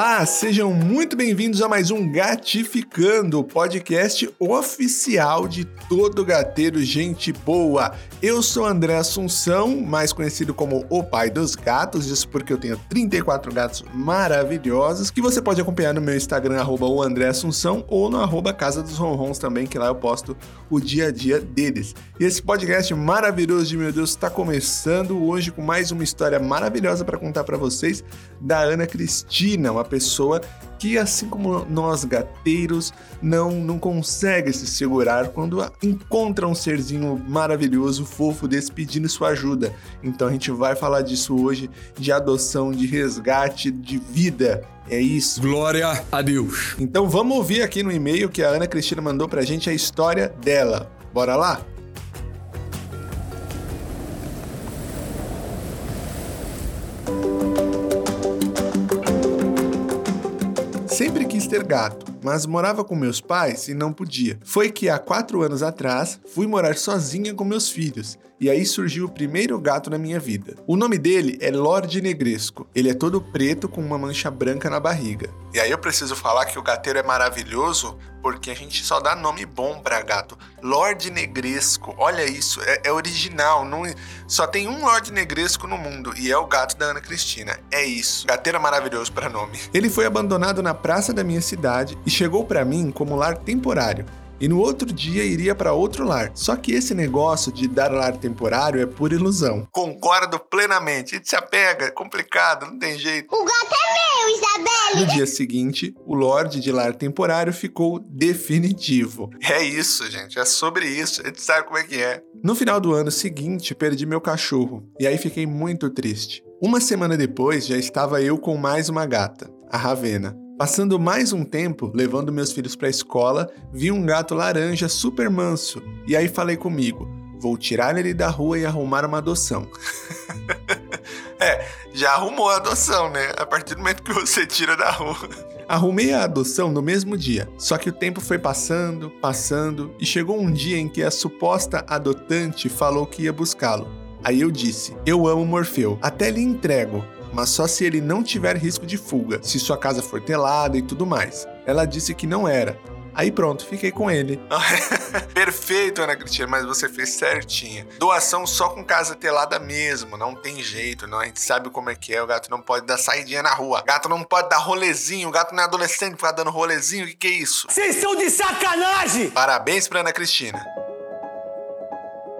Olá, sejam muito bem-vindos a mais um Gatificando, podcast oficial de todo gateiro gente boa. Eu sou André Assunção, mais conhecido como o pai dos gatos, isso porque eu tenho 34 gatos maravilhosos, que você pode acompanhar no meu Instagram, arroba o André Assunção, ou no arroba Casa dos Ronrons também, que lá eu posto o dia a dia deles. E esse podcast maravilhoso de meu Deus está começando hoje com mais uma história maravilhosa para contar para vocês da Ana Cristina, uma pessoa que, assim como nós gateiros, não, não consegue se segurar quando encontra um serzinho maravilhoso, fofo, desse pedindo sua ajuda. Então a gente vai falar disso hoje, de adoção, de resgate, de vida. É isso. Glória a Deus. Então vamos ouvir aqui no e-mail que a Ana Cristina mandou pra gente a história dela. Bora lá? Gato, mas morava com meus pais e não podia. Foi que há quatro anos atrás fui morar sozinha com meus filhos e aí surgiu o primeiro gato na minha vida. O nome dele é Lorde Negresco. Ele é todo preto com uma mancha branca na barriga. E aí eu preciso falar que o gateiro é maravilhoso porque a gente só dá nome bom para gato. Lorde Negresco, olha isso, é, é original. Não, só tem um Lorde Negresco no mundo e é o gato da Ana Cristina. É isso. Gateiro é maravilhoso para nome. Ele foi abandonado na praça da minha cidade e chegou para mim como lar temporário e no outro dia iria para outro lar. Só que esse negócio de dar lar temporário é pura ilusão. Concordo plenamente. E se apega, é complicado, não tem jeito. O gato é meu, Isabelle! No dia seguinte, o Lorde de lar temporário ficou definitivo. É isso, gente, é sobre isso. A gente sabe como é que é. No final do ano seguinte, perdi meu cachorro. E aí fiquei muito triste. Uma semana depois, já estava eu com mais uma gata, a Ravena. Passando mais um tempo, levando meus filhos para a escola, vi um gato laranja super manso. E aí falei comigo: vou tirar ele da rua e arrumar uma adoção. é, já arrumou a adoção, né? A partir do momento que você tira da rua. Arrumei a adoção no mesmo dia, só que o tempo foi passando, passando, e chegou um dia em que a suposta adotante falou que ia buscá-lo. Aí eu disse: Eu amo Morfeu, até lhe entrego, mas só se ele não tiver risco de fuga, se sua casa for telada e tudo mais. Ela disse que não era. Aí pronto, fiquei com ele. Perfeito, Ana Cristina, mas você fez certinho. Doação só com casa telada mesmo, não tem jeito, não. A gente sabe como é que é. O gato não pode dar saidinha na rua. O gato não pode dar rolezinho. O gato não é adolescente ficar dando rolezinho. O que, que é isso? Vocês são de sacanagem! Parabéns pra Ana Cristina.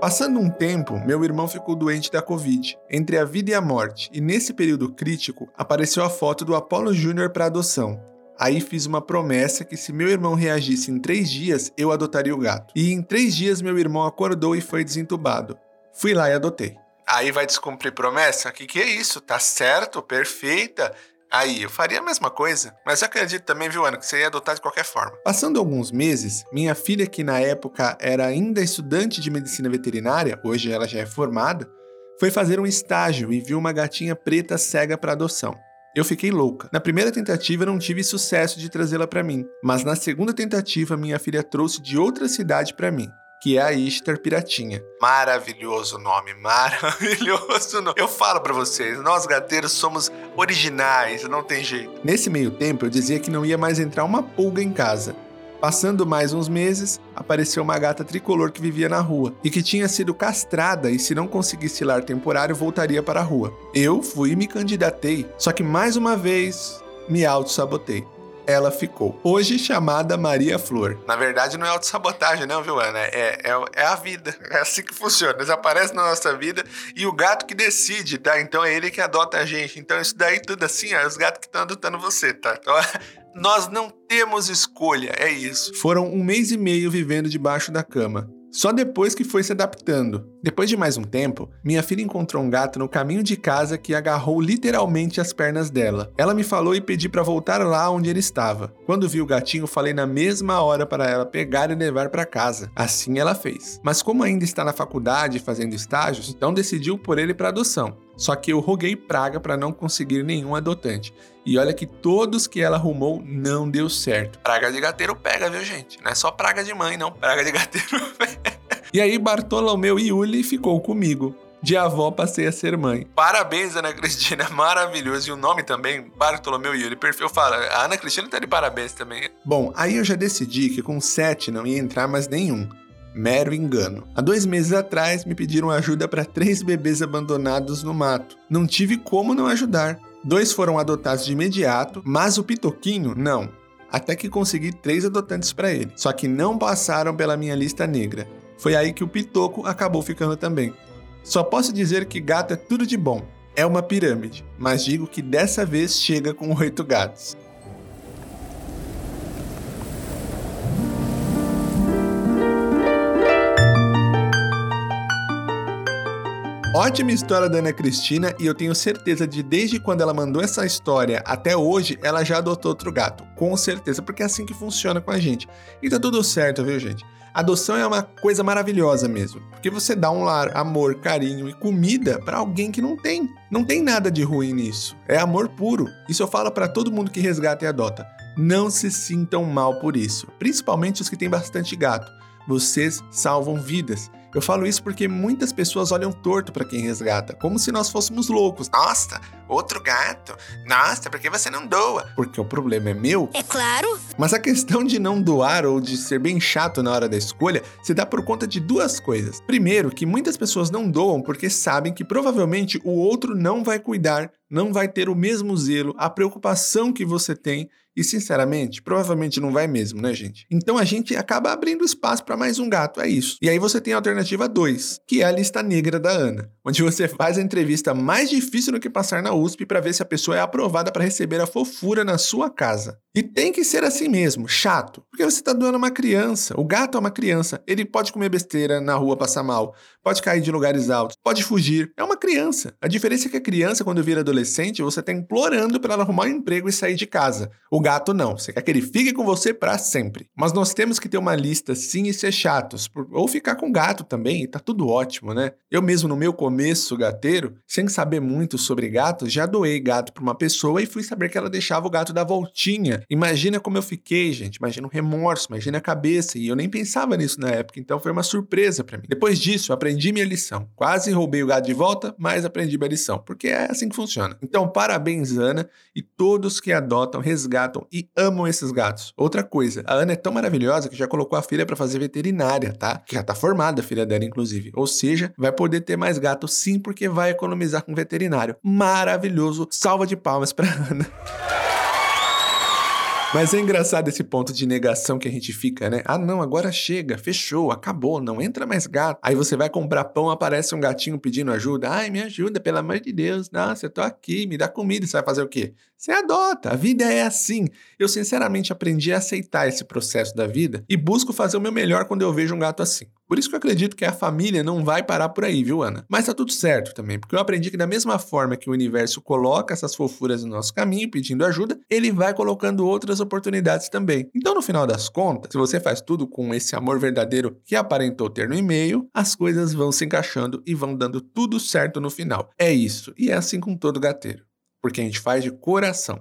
Passando um tempo, meu irmão ficou doente da Covid, entre a vida e a morte, e nesse período crítico apareceu a foto do Apollo Júnior para adoção. Aí fiz uma promessa que se meu irmão reagisse em três dias, eu adotaria o gato. E em três dias meu irmão acordou e foi desentubado. Fui lá e adotei. Aí vai descumprir promessa? O que, que é isso? Tá certo? Perfeita? Aí, eu faria a mesma coisa. Mas eu acredito também, viu, Ana, que você ia adotar de qualquer forma. Passando alguns meses, minha filha, que na época era ainda estudante de medicina veterinária, hoje ela já é formada, foi fazer um estágio e viu uma gatinha preta cega para adoção. Eu fiquei louca. Na primeira tentativa não tive sucesso de trazê-la para mim, mas na segunda tentativa minha filha trouxe de outra cidade para mim que é a Ishtar Piratinha. Maravilhoso nome, maravilhoso nome. Eu falo para vocês, nós gateiros somos originais, não tem jeito. Nesse meio tempo eu dizia que não ia mais entrar uma pulga em casa. Passando mais uns meses, apareceu uma gata tricolor que vivia na rua e que tinha sido castrada e se não conseguisse lar temporário voltaria para a rua. Eu fui e me candidatei, só que mais uma vez me auto-sabotei ela ficou. Hoje chamada Maria Flor. Na verdade, não é autossabotagem, não, viu, Ana? É, é, é a vida. É assim que funciona. Eles aparecem na nossa vida e o gato que decide, tá? Então é ele que adota a gente. Então isso daí tudo assim, ó, os gatos que estão adotando você, tá? Então nós não temos escolha, é isso. Foram um mês e meio vivendo debaixo da cama. Só depois que foi se adaptando. Depois de mais um tempo, minha filha encontrou um gato no caminho de casa que agarrou literalmente as pernas dela. Ela me falou e pedi para voltar lá onde ele estava. Quando vi o gatinho, falei na mesma hora para ela pegar e levar para casa. Assim ela fez. Mas como ainda está na faculdade fazendo estágios, então decidiu por ele para adoção. Só que eu roguei praga para não conseguir nenhum adotante. E olha que todos que ela arrumou não deu certo. Praga de gateiro pega, viu, gente? Não é só praga de mãe, não. Praga de gateiro pega. E aí Bartolomeu Iuli ficou comigo. De avó passei a ser mãe. Parabéns, Ana Cristina, maravilhoso. E o nome também, Bartolomeu Yuri, perfeito. Eu falo, a Ana Cristina tá de parabéns também. Bom, aí eu já decidi que com sete não ia entrar mais nenhum. Mero engano. Há dois meses atrás me pediram ajuda para três bebês abandonados no mato. Não tive como não ajudar. Dois foram adotados de imediato, mas o Pitoquinho não. Até que consegui três adotantes para ele, só que não passaram pela minha lista negra. Foi aí que o Pitoco acabou ficando também. Só posso dizer que gato é tudo de bom. É uma pirâmide, mas digo que dessa vez chega com oito gatos. Ótima história da Ana Cristina e eu tenho certeza de desde quando ela mandou essa história até hoje, ela já adotou outro gato. Com certeza, porque é assim que funciona com a gente. E tá tudo certo, viu, gente? Adoção é uma coisa maravilhosa mesmo, porque você dá um lar, amor, carinho e comida para alguém que não tem. Não tem nada de ruim nisso. É amor puro. Isso eu falo para todo mundo que resgata e adota. Não se sintam mal por isso, principalmente os que têm bastante gato. Vocês salvam vidas. Eu falo isso porque muitas pessoas olham torto para quem resgata, como se nós fôssemos loucos. Nossa, outro gato. Nossa, por que você não doa? Porque o problema é meu? É claro. Mas a questão de não doar ou de ser bem chato na hora da escolha se dá por conta de duas coisas. Primeiro, que muitas pessoas não doam porque sabem que provavelmente o outro não vai cuidar, não vai ter o mesmo zelo, a preocupação que você tem e sinceramente, provavelmente não vai mesmo, né, gente? Então a gente acaba abrindo espaço para mais um gato, é isso. E aí você tem a alternativa 2, que é a lista negra da Ana, onde você faz a entrevista mais difícil do que passar na USP para ver se a pessoa é aprovada para receber a fofura na sua casa. E tem que ser assim mesmo, chato, porque você está doando uma criança. O gato é uma criança, ele pode comer besteira na rua, passar mal, pode cair de lugares altos, pode fugir. É uma criança. A diferença é que a criança, quando vira adolescente, você está implorando para ela arrumar um emprego e sair de casa. O gato não, você quer que ele fique com você para sempre. Mas nós temos que ter uma lista sim e ser chatos, ou ficar com gato também, e tá tudo ótimo, né? Eu mesmo no meu começo gateiro, sem saber muito sobre gatos, já doei gato para uma pessoa e fui saber que ela deixava o gato dar voltinha Imagina como eu fiquei, gente. Imagina o remorso, imagina a cabeça. E eu nem pensava nisso na época, então foi uma surpresa para mim. Depois disso, aprendi minha lição. Quase roubei o gato de volta, mas aprendi minha lição, porque é assim que funciona. Então, parabéns, Ana, e todos que adotam, resgatam e amam esses gatos. Outra coisa, a Ana é tão maravilhosa que já colocou a filha para fazer veterinária, tá? Que já tá formada a filha dela, inclusive. Ou seja, vai poder ter mais gatos sim, porque vai economizar com veterinário. Maravilhoso. Salva de palmas para Ana. Mas é engraçado esse ponto de negação que a gente fica, né? Ah, não, agora chega, fechou, acabou, não entra mais gato. Aí você vai comprar pão, aparece um gatinho pedindo ajuda. Ai, me ajuda, pelo amor de Deus. Nossa, eu tô aqui, me dá comida. Você vai fazer o quê? Você adota. A vida é assim. Eu, sinceramente, aprendi a aceitar esse processo da vida e busco fazer o meu melhor quando eu vejo um gato assim. Por isso que eu acredito que a família não vai parar por aí, viu, Ana? Mas tá tudo certo também, porque eu aprendi que da mesma forma que o universo coloca essas fofuras no nosso caminho pedindo ajuda, ele vai colocando outras oportunidades também. Então, no final das contas, se você faz tudo com esse amor verdadeiro que aparentou ter no e-mail, as coisas vão se encaixando e vão dando tudo certo no final. É isso. E é assim com todo gateiro. Porque a gente faz de coração.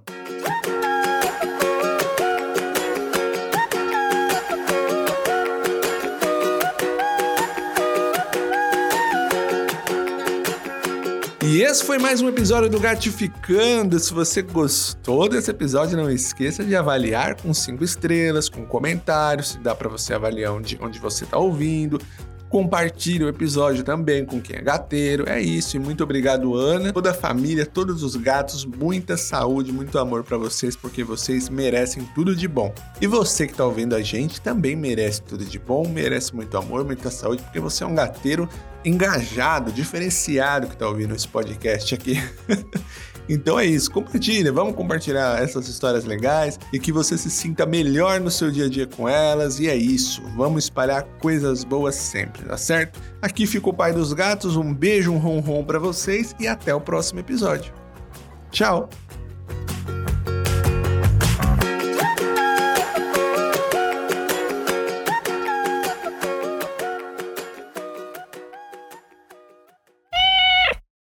Esse foi mais um episódio do Gratificando. Se você gostou desse episódio, não esqueça de avaliar com cinco estrelas, com comentários, se dá para você avaliar onde, onde você está ouvindo. Compartilhe o episódio também com quem é gateiro. É isso, e muito obrigado, Ana, toda a família, todos os gatos. Muita saúde, muito amor para vocês, porque vocês merecem tudo de bom. E você que tá ouvindo a gente também merece tudo de bom, merece muito amor, muita saúde, porque você é um gateiro engajado, diferenciado que está ouvindo esse podcast aqui. então é isso, compartilha, vamos compartilhar essas histórias legais e que você se sinta melhor no seu dia a dia com elas. E é isso, vamos espalhar coisas boas sempre, tá certo? Aqui fica o Pai dos Gatos, um beijo, um ronron para vocês e até o próximo episódio. Tchau!